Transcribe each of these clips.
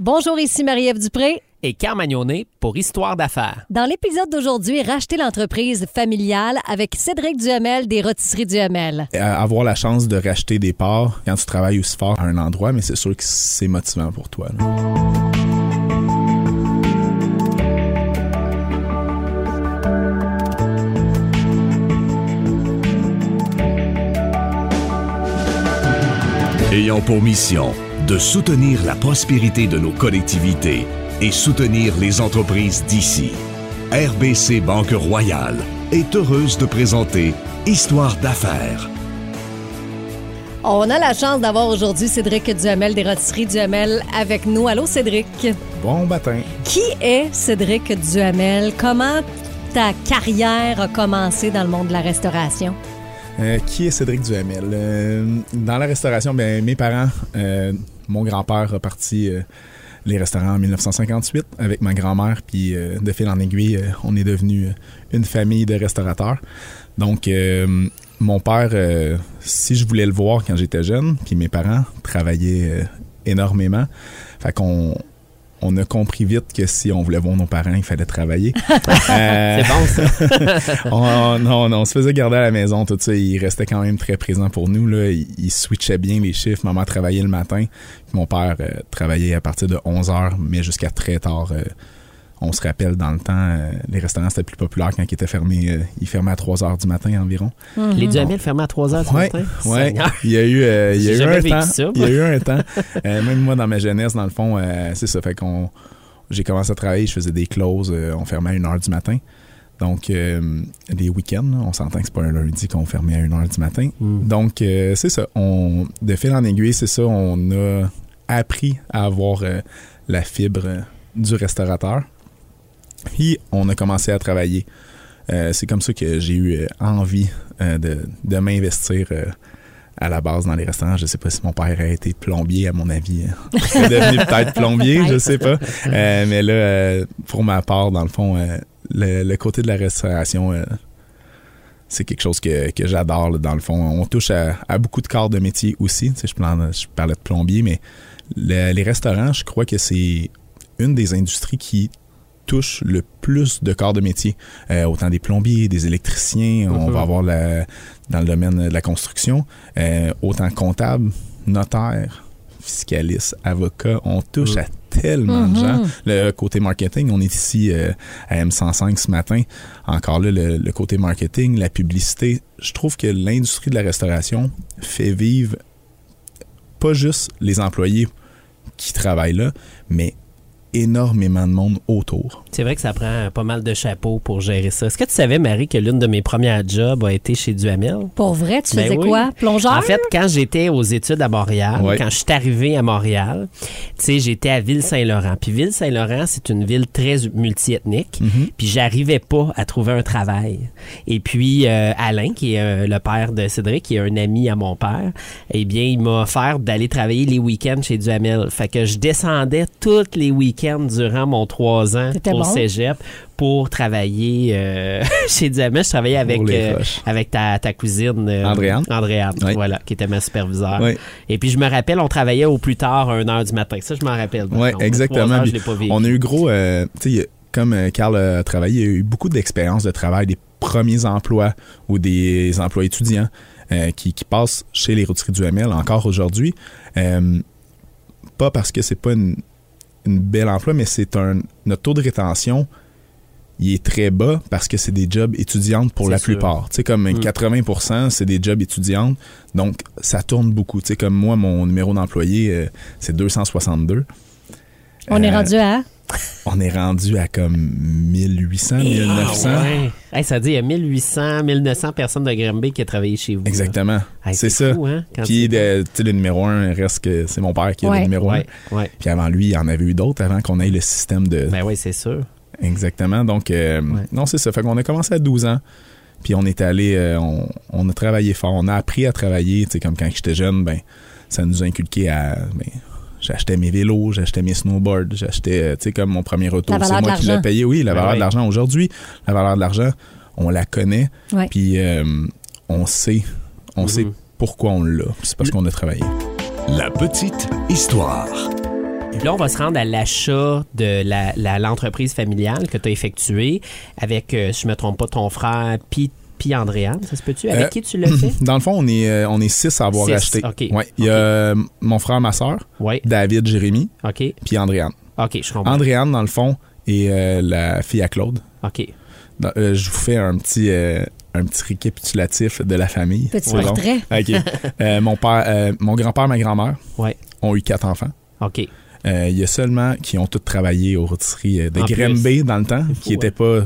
Bonjour, ici Marie-Ève Dupré. Et Carmagnonet pour Histoire d'affaires. Dans l'épisode d'aujourd'hui, racheter l'entreprise familiale avec Cédric Duhamel des Rôtisseries Duhamel. Euh, avoir la chance de racheter des parts quand tu travailles aussi fort à un endroit, mais c'est sûr que c'est motivant pour toi. là. ayant pour mission de soutenir la prospérité de nos collectivités et soutenir les entreprises d'ici. RBC Banque Royale est heureuse de présenter Histoire d'affaires. On a la chance d'avoir aujourd'hui Cédric Duhamel des Rôtisseries Duhamel avec nous. Allô, Cédric. Bon matin. Qui est Cédric Duhamel? Comment ta carrière a commencé dans le monde de la restauration? Euh, qui est Cédric Duhamel? Euh, dans la restauration, ben, mes parents, euh, mon grand-père a parti euh, les restaurants en 1958 avec ma grand-mère, puis euh, de fil en aiguille, euh, on est devenu une famille de restaurateurs. Donc, mon père, si je voulais le voir quand j'étais jeune, puis mes parents travaillaient énormément, fait qu'on on a compris vite que si on voulait voir nos parents, il fallait travailler. Euh, C'est bon, ça. on, on se faisait garder à la maison, tout ça. Il restait quand même très présent pour nous. Là. Il, il switchait bien les chiffres. Maman travaillait le matin. Puis mon père euh, travaillait à partir de 11 heures, mais jusqu'à très tard. Euh, on se rappelle, dans le temps, euh, les restaurants, c'était plus populaire quand ils étaient fermés. euh, ils fermaient à 3 heures du matin environ. Les Duhamel fermés à 3 heures du Ouais, matin? ouais. Seigneur. Il y a eu, euh, il y a eu un temps. ça, il y a eu un temps. Euh, même moi, dans ma jeunesse, dans le fond, euh, c'est ça. Fait qu'on, j'ai commencé à travailler, je faisais des closes, euh, on fermait à 1 heure du matin. Donc, euh, les week-ends, on s'entend que c'est pas un lundi qu'on fermait à 1 heure du matin. Mm. Donc, euh, c'est ça. On, de fil en aiguille, c'est ça. On a appris à avoir euh, la fibre euh, du restaurateur. Puis, on a commencé à travailler. Euh, c'est comme ça que j'ai eu euh, envie euh, de, de m'investir à la base dans les restaurants. Je sais pas si mon père a été plombier, à mon avis. euh, Il est devenu peut-être plombier, je sais pas. Euh, mais là, euh, pour ma part, dans le fond, euh, le, le côté de la restauration, c'est quelque chose que, que j'adore, dans le fond. On touche à, à beaucoup de corps de métier aussi. Tu sais, je, parlais de plombier, mais le- les restaurants, je crois que c'est une des industries qui touche le plus de corps de métier. Euh, autant des plombiers, des électriciens, on Mhm. va avoir la, dans le domaine de la construction, euh, autant comptable, notaire, fiscaliste, avocat, on touche Mhm. à tellement de Mhm. gens. Le côté marketing, on est ici euh, à M105 ce matin. Encore là, le, le côté marketing, la publicité, je trouve que l'industrie de la restauration fait vivre pas juste les employés qui travaillent là, mais énormément de monde autour. C'est vrai que ça prend pas mal de chapeaux pour gérer ça. Est-ce que tu savais, Marie, que l'une de mes premières jobs a été chez Duhamel? Pour vrai, tu Ben faisais oui. quoi? Plongeur? En fait, quand j'étais aux études à Montréal, Ouais. quand je suis arrivé à Montréal, tu sais, j'étais à Ville-Saint-Laurent. Puis Ville-Saint-Laurent, c'est une ville très multiethnique. Mhm. Puis j'arrivais pas à trouver un travail. Et puis euh, Alain, qui est euh, le père de Cédric, qui est un ami à mon père, eh bien, il m'a offert d'aller travailler les week-ends chez Duhamel. Fait que je descendais tous les week-ends durant mon trois ans C'était au bon? cégep pour travailler euh, chez Duhamel. Je travaillais avec, euh, avec ta, ta cousine euh, Andréane. Andréane, Oui. voilà, qui était ma superviseure. Et puis je me rappelle, on travaillait au plus tard à 1h du matin. Ça, je m'en rappelle. contre. exactement. Heures, je pas. On a eu gros, euh, tu sais, comme euh, Carl a travaillé, il y a eu beaucoup d'expérience de travail, des premiers emplois ou des emplois étudiants euh, qui, qui passent chez les rôtisseries du ML encore aujourd'hui. Euh, pas parce que c'est pas une, une belle emploi, mais c'est un notre taux de rétention. Il est très bas parce que c'est des jobs étudiantes pour la sûr. plupart. Tu sais, comme Mm. 80%, c'est des jobs étudiantes. Donc, ça tourne beaucoup. Tu sais, comme moi, mon numéro d'employé, euh, c'est 262. On est Euh, rendu à... on est rendu à comme 1800, 1900. Ah ouais. Hey, ça dit, il y a 1800, 1900 personnes de Granby qui ont travaillé chez vous. Exactement. Hey, c'est ça. fou, hein, Puis tu- de- le numéro un reste que c'est mon père qui est le numéro Ouais, un. ouais. Puis avant lui, il y en avait eu d'autres avant qu'on ait le système de. Ben oui, c'est sûr. Exactement. Donc, euh, Ouais. non, c'est ça. Fait qu'on a commencé à 12 ans. Puis on est allé, euh, on, on a travaillé fort. On a appris à travailler. Tu sais, comme quand j'étais jeune, ben, ça nous a inculqué à. Ben, j'achetais mes vélos, j'achetais mes snowboards, j'achetais, euh, tu sais, comme mon premier auto. C'est moi qui l'ai payé. Oui, la Ben valeur oui. de l'argent. Aujourd'hui, la valeur de l'argent, on la connaît. Ouais. Puis euh, on sait, on Mhm. sait pourquoi on l'a. C'est parce qu'on a travaillé. La petite histoire. Puis là, on va se rendre à l'achat de la- la- l'entreprise familiale que tu as effectuée avec, euh, si je me trompe pas, ton frère puis puis Andréane, ça se peut-tu? Avec Euh, qui tu l'as fait? Dans le fond, on est, euh, on est six à avoir Six, acheté. ok. Ouais. Il y a euh, mon frère, ma soeur, Oui. David, Jérémy, OK. puis Andréane. OK, je comprends. Andréane, dans le fond, est euh, la fille à Claude. OK. Dans- euh, je vous fais un petit, euh, un petit récapitulatif de la famille. Petit portrait. OK. Euh, mon père, euh, mon grand-père, ma grand-mère Ouais. ont eu quatre enfants. OK. Euh, Il y a seulement qui ont tous travaillé aux rôtisseries de Grimby dans le temps, qui Ouais. n'étaient pas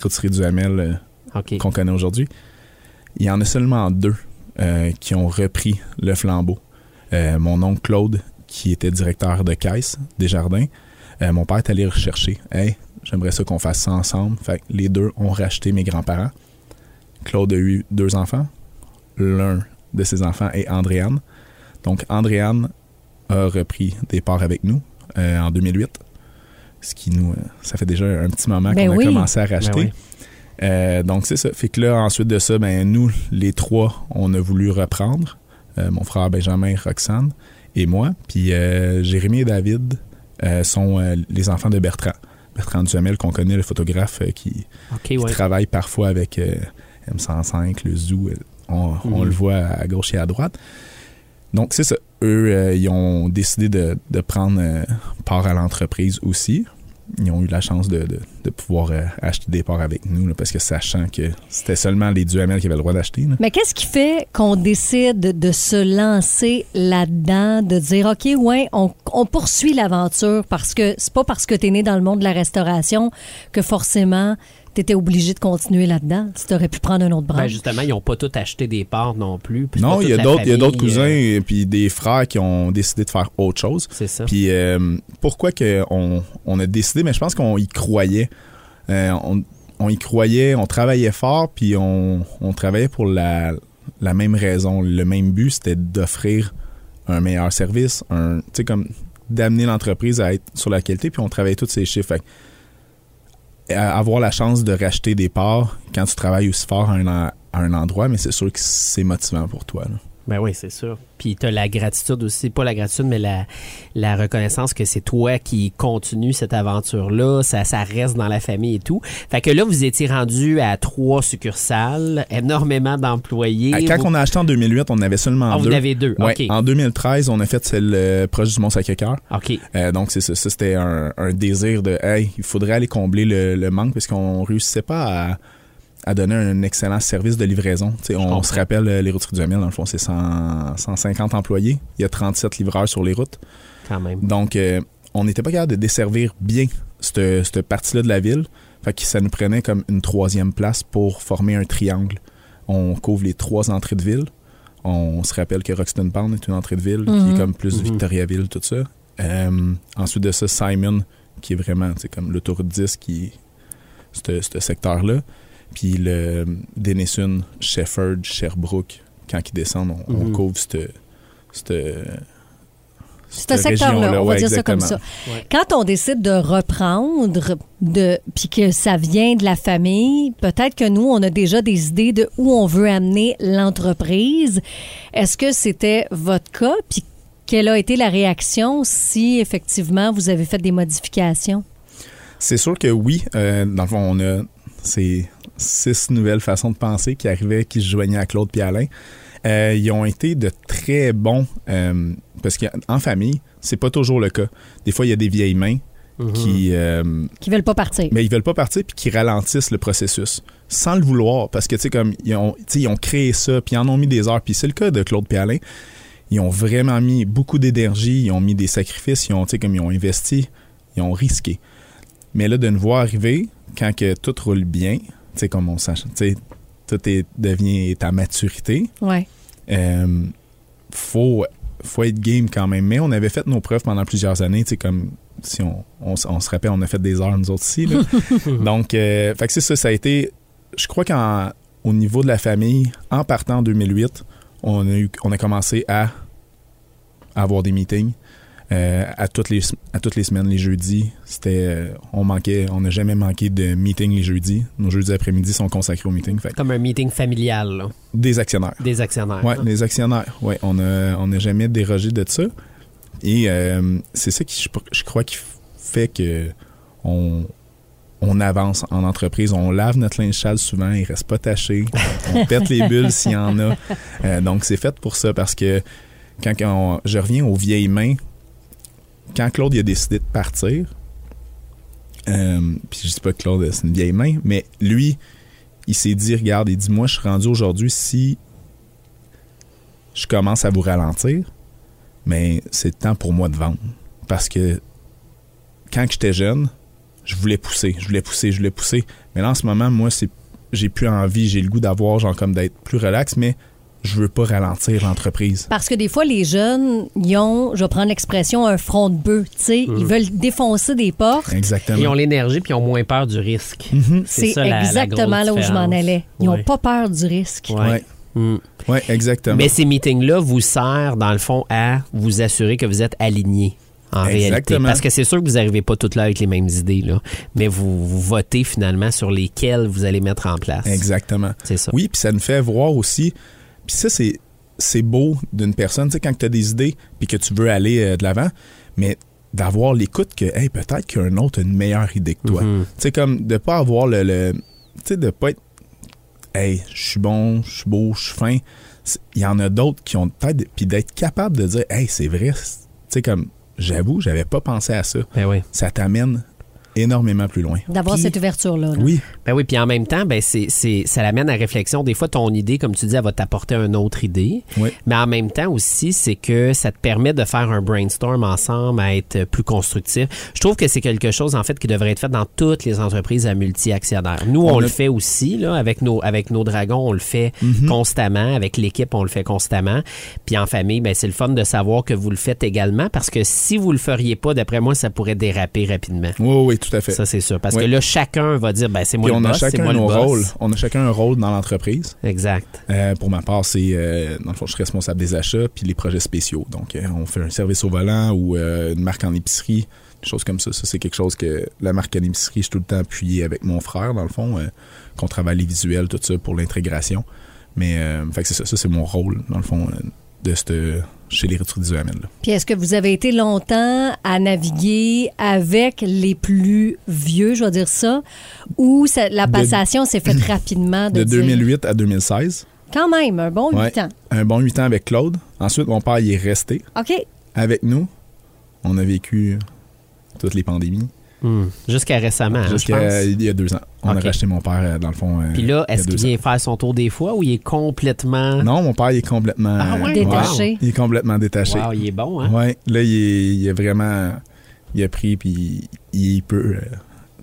rôtisserie du Hamel qu'on connaît aujourd'hui. Il y en a seulement deux euh, qui ont repris le flambeau. Euh, mon oncle Claude, qui était directeur de caisse des jardins, euh, mon père est allé rechercher. Hey, j'aimerais ça qu'on fasse ça ensemble. Fait que les deux ont racheté mes grands-parents. Claude a eu deux enfants. L'un de ses enfants est Andréane. Donc, Andréane a repris des parts avec nous en 2008. Ce qui nous. ça fait déjà un petit moment Ben qu'on a commencé à racheter. Ben oui. Euh, donc c'est ça. Fait que là, ensuite de ça, ben nous, les trois, on a voulu reprendre. Euh, mon frère Benjamin, Roxane et moi. Puis euh, Jérémy et David sont les enfants de Bertrand. Bertrand Duhamel, qu'on connaît, le photographe qui, OK, qui ouais. travaille parfois avec euh, M105, le Zoo. On, on Mhm. le voit à gauche et à droite. Donc c'est ça. Eux, ils ont décidé de, de prendre part à l'entreprise aussi ils ont eu la chance de, pouvoir euh, acheter des parts avec nous, parce que sachant que c'était seulement les Duhamel qui avaient le droit d'acheter. Mais qu'est-ce qui fait qu'on décide de se lancer là-dedans, de dire, OK, ouais, on, on poursuit l'aventure parce que c'est pas parce que tu es né dans le monde de la restauration que forcément tu étais obligé de continuer là-dedans. Tu aurais pu prendre un autre Ben, branche. justement, ils n'ont pas tous acheté des parts non plus. Non, il y a d'autres il y a d'autres famille, cousins euh, et puis des frères qui ont décidé de faire autre chose. c'est ça. Puis euh, pourquoi que on, on a décidé, mais je pense qu'on y croyait. Euh, on, on y croyait, on travaillait fort, puis on, on travaillait pour la, la même raison. Le même but, c'était d'offrir un meilleur service, un, tu sais, comme d'amener l'entreprise à être sur la qualité, puis on travaillait tous ces chiffres. Fait avoir la chance de racheter des parts quand tu travailles aussi fort à un, en- à un endroit, mais c'est sûr que c'est motivant pour toi. là. Ben oui, c'est sûr. Puis tu as la gratitude aussi, pas la gratitude, mais la, la reconnaissance que c'est toi qui continue cette aventure-là, ça, ça reste dans la famille et tout. Fait que là, vous étiez rendu à trois succursales, énormément d'employés. Quand Vous- on a acheté en 2008, on avait seulement Ah, vous deux. en avez deux, Ouais, OK. En 2013, on a fait celle euh, proche du Mont-Sacré-Cœur. OK. Euh, donc, c'est ça. Ça, c'était un, un désir de, hey, il faudrait aller combler le, le manque parce qu'on réussissait pas à, à donner un excellent service de livraison. On se rappelle, euh, les routes du Hamel, dans le fond, c'est 100 150 employés. Il y a 37 livreurs sur les routes. Quand même. Donc, euh, on n'était pas capable de desservir bien cette, cette partie-là de la ville. Fait que ça nous prenait comme une troisième place pour former un triangle. On couvre les trois entrées de ville. On se rappelle que Roxton Pound est une entrée de ville qui Mhm. est comme plus Mhm. Victoriaville, tout ça. Euh, ensuite de ça, Simon, qui est vraiment comme l'autoroute 10, qui ce secteur-là. Puis le Denison, Shefford, Sherbrooke, quand ils descendent, on, on Mhm. couvre cette, cette, C'est un secteur-là, on va ouais, dire ça comme ça. Ouais. Quand on décide de reprendre, de, puis que ça vient de la famille, peut-être que nous, on a déjà des idées de où on veut amener l'entreprise. Est-ce que c'était votre cas? Puis quelle a été la réaction si effectivement vous avez fait des modifications? C'est sûr que oui. Euh, dans le fond, on a ces six nouvelles façons de penser qui arrivaient, qui se joignaient à Claude et Alain. Euh, ils ont été de très bons euh, parce qu'en famille, c'est pas toujours le cas. Des fois, il y a des vieilles mains Mhm. qui, euh, Qui veulent pas partir. mais ils veulent pas partir puis qui ralentissent le processus sans le vouloir parce que tu sais comme ils ont, ils créé ça puis ils en ont mis des heures puis c'est le cas de Claude Péalin. Ils ont vraiment mis beaucoup d'énergie, ils ont mis des sacrifices, ils ont tu sais comme ils ont investi, ils ont risqué. Mais là de nous voir arriver quand que tout roule bien, tu sais comme on sache, tu sais tout est, devient à maturité, Ouais. euh, faut faut être game quand même. Mais on avait fait nos preuves pendant plusieurs années, tu sais comme si on, on, se rappelle, on a fait des heures nous autres ici. là. Donc, euh, fait que c'est ça, ça a été. Je crois qu'au niveau de la famille, en partant en 2008, on a, eu, on a commencé à avoir des meetings. Euh, à, toutes les, à toutes les semaines, les jeudis, c'était, euh, on manquait, on n'a jamais manqué de meetings les jeudis. Nos jeudis après-midi sont consacrés aux meetings. Fait Comme un meeting familial, là, des actionnaires. des actionnaires. Ouais, les actionnaires. Ouais, on a on n'a jamais dérogé de ça. Et euh, c'est ça qui, je, je crois, qui fait que on, on avance en entreprise. On lave notre linge sale souvent, il reste pas taché. On pète les bulles s'il y en a. Euh, donc, c'est fait pour ça parce que quand on- je reviens aux vieilles mains, quand Claude a décidé de partir, euh, puis je dis pas que Claude c'est une vieille main, mais lui, il s'est dit, regarde, il dit, moi, je suis rendu aujourd'hui, si je commence à vous ralentir, mais c'est le temps pour moi de vendre. Parce que quand j'étais jeune, je voulais pousser, je voulais pousser, je voulais pousser. Mais là, en ce moment, moi, j'ai plus envie, j'ai le goût d'avoir, genre, comme d'être plus relax, mais je veux pas ralentir l'entreprise. Parce que des fois, les jeunes, ils ont, je vais prendre l'expression, un front de bœuf. Tu sais, Mm. ils veulent défoncer des portes. Exactement. Ils ont l'énergie puis ils ont moins peur du risque. C'est la- la exactement là où je m'en allais. Ils n'ont Ouais. pas peur du risque. Ouais. Ouais. Mm. Ouais, exactement. Mais ces meetings-là vous servent, dans le fond, à vous assurer que vous êtes aligné en réalité. Exactement. Parce que c'est sûr que vous n'arrivez pas toutes là avec les mêmes idées, là. mais vous, vous votez finalement sur lesquelles vous allez mettre en place. Exactement. C'est ça. Oui, puis ça nous fait voir aussi. Puis ça, c'est, c'est beau d'une personne, tu sais, quand tu as des idées puis que tu veux aller euh, de l'avant, mais d'avoir l'écoute que, hey, peut-être qu'un autre a une meilleure idée que toi. Mhm. Tu sais, comme de pas avoir le. le- tu sais, de pas être, hey, je suis bon, je suis beau, je suis fin. Il y en a d'autres qui ont peut-être. Puis d'être capable de dire, hey, c'est vrai. Tu sais, comme, j'avoue, j'avais pas pensé à ça. Ben oui. Ça t'amène énormément plus loin. D'avoir cette ouverture-là. là. Oui, Ben oui, puis en même temps, ben c'est, c'est, ça l'amène à réflexion. Des fois, ton idée, comme tu dis, elle va t'apporter une autre idée. oui. Mais en même temps aussi, c'est que ça te permet de faire un brainstorm ensemble, à être plus constructif. Je trouve que c'est quelque chose, en fait, qui devrait être fait dans toutes les entreprises à multi-actionnaires. Nous, on, On le fait aussi, là, avec nos, avec nos dragons, on le fait Mhm. constamment. Avec l'équipe, on le fait constamment. Puis en famille, ben, c'est le fun de savoir que vous le faites également parce que si vous le feriez pas, d'après moi, ça pourrait déraper rapidement. Oui, oui, tout à fait. Ça, c'est sûr. Parce Oui. que là, chacun va dire, ben, c'est moi Puis le on a boss, c'est chacun moi nos rôles. On a chacun un rôle dans l'entreprise. Exact. Euh, pour ma part, c'est euh, dans le fond, je suis responsable des achats puis les projets spéciaux. Donc, euh, on fait un service au volant ou une marque en épicerie, des choses comme ça. Ça, c'est quelque chose que la marque en épicerie, je suis tout le temps appuyé avec mon frère, dans le fond, qu'on travaille les visuels, tout ça pour l'intégration. Mais, fait que c'est ça. Ça, c'est mon rôle, dans le fond, de cette, chez les là. Puis est-ce que vous avez été longtemps à naviguer avec les plus vieux, je vais dire ça, ou ça- la passation s'est faite rapidement? De, De dire- 2008 à 2016. Quand même, un bon Ouais. 8 ans. Un bon 8 ans avec Claude. Ensuite, mon père, il est resté OK. avec nous. On a vécu toutes les pandémies. Hmm. Jusqu'à récemment, hein, Jusqu'à il y a deux ans. On a racheté mon père, euh, dans le fond. euh, Puis là, est-ce qu'il ans. vient faire son tour des fois ou il est complètement. Non, mon père, il est complètement. Ah ouais? Détaché. Il est complètement détaché. Wow, il est bon, hein? Ouais. Là, il, est, il est vraiment. Il a pris, puis il peut euh,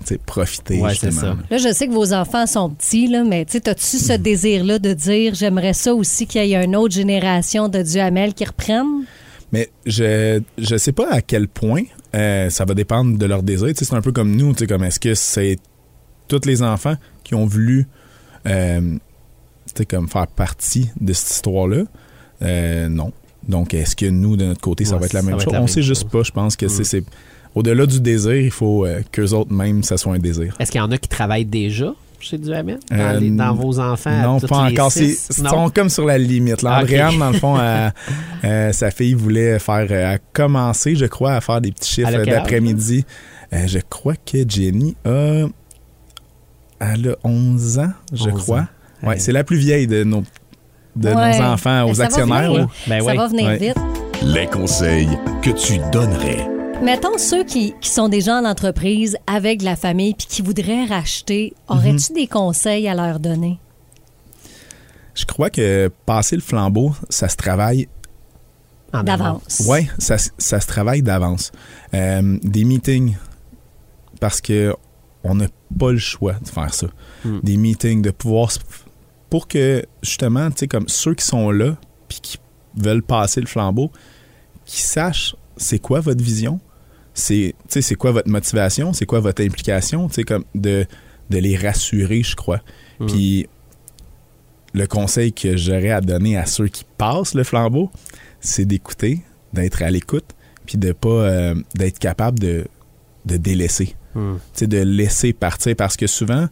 tu profiter, Ouais, c'est justement. ça. Là, je sais que vos enfants sont petits, là, mais tu sais, as-tu ce désir-là de dire j'aimerais ça aussi qu'il y ait une autre génération de Duhamel qui reprenne? Mais je je sais pas à quel point euh, ça va dépendre de leur désir. C'est un peu comme nous, tu sais, comme est-ce que c'est tous les enfants qui ont voulu euh, comme faire partie de cette histoire-là? Euh, non. Donc, est-ce que nous, de notre côté, ça Ouais, va être la même chose? la On même sait juste pas. Je pense que c'est- Mm. c'est au-delà du désir, il faut euh, qu'eux autres même, ça soit un désir. Est-ce qu'il y en a qui travaillent déjà? Chez Duhamel? Dans, Euh, les- dans vos enfants? à Non, pas encore. Ils sont comme sur la limite. Là, ok. Andréane, dans le fond, elle- euh, sa fille voulait faire, euh, a commencé, je crois, à faire des petits chiffres euh, d'après-midi. Euh, je crois que Jenny a, elle a 11 ans, je 11 crois. ans. Ouais, Ouais. c'est la plus vieille de nos, de Ouais. nos enfants aux ça va actionnaires. venir. là. Ben ça va venir Ouais. vite. Les conseils que tu donnerais. Mettons ceux qui, qui sont déjà en entreprise avec la famille puis qui voudraient racheter, aurais-tu des conseils à leur donner? Je crois que passer le flambeau, ça se travaille D'avance. Oui, ça, ça se travaille d'avance. Euh, des meetings, parce que on n'a pas le choix de faire ça. Hmm. Des meetings, de pouvoir... s- Pour que, justement, tu sais, comme ceux qui sont là, puis qui veulent passer le flambeau, qui sachent c'est quoi votre vision, c'est tu quoi votre motivation, c'est quoi votre implication, tu comme de, de les rassurer, je crois. Hmm. Puis le conseil que j'aurais à donner à ceux qui passent le flambeau, c'est d'écouter, d'être à l'écoute, puis de pas euh, d'être capable de, de délaisser, tu sais, de laisser partir parce que souvent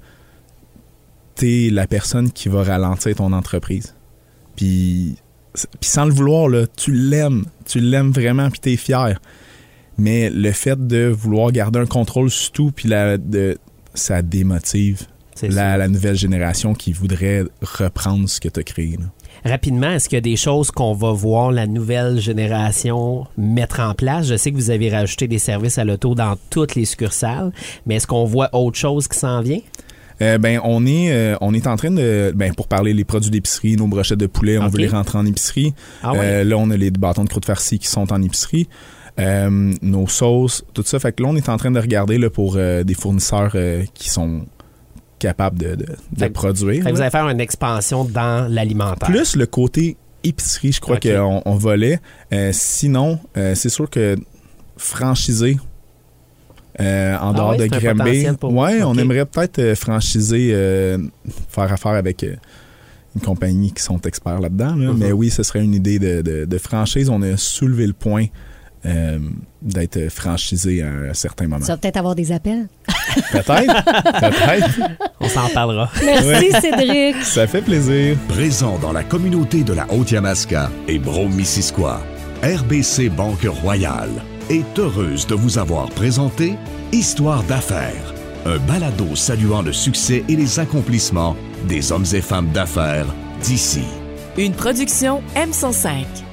t'es la personne qui va ralentir ton entreprise. Puis puis sans le vouloir, là, tu l'aimes. Tu l'aimes vraiment, puis t'es fier. Mais le fait de vouloir garder un contrôle sur tout, puis la, de, ça démotive la, la nouvelle génération qui voudrait reprendre ce que tu as créé. là. Rapidement, est-ce qu'il y a des choses qu'on va voir la nouvelle génération mettre en place? Je sais que vous avez rajouté des services à l'auto dans toutes les succursales, mais est-ce qu'on voit autre chose qui s'en vient? Euh, ben on est euh, on est en train de ben pour parler les produits d'épicerie, nos brochettes de poulet, on veut les rentrer en épicerie. Ah ouais? Euh, là on a les bâtons de croûte farcie qui sont en épicerie. Euh, nos sauces, tout ça. Fait que là on est en train de regarder là, pour euh, des fournisseurs euh, qui sont capables de, produire. Fait que vous allez faire une expansion dans l'alimentaire. Plus le côté épicerie, je crois qu'on on volait. Sinon, c'est sûr que franchiser euh, en Ah dehors ouais, de pour vous. ouais, on aimerait peut-être franchiser, euh, faire affaire avec euh, une compagnie qui sont experts là-dedans. là. Mhm. Mais oui, ce serait une idée de, de- de franchise. On a soulevé le point euh, d'être franchisé à un certain moment. Tu vas peut-être avoir des appels. Peut-être, peut-être. On s'en parlera. Merci, Cédric. Ça fait plaisir. Présent dans la communauté de la Haute-Yamaska et Brome-Missisquoi, RBC Banque Royale est heureuse de vous avoir présenté Histoire d'affaires, un balado saluant le succès et les accomplissements des hommes et femmes d'affaires d'ici. Une production M105.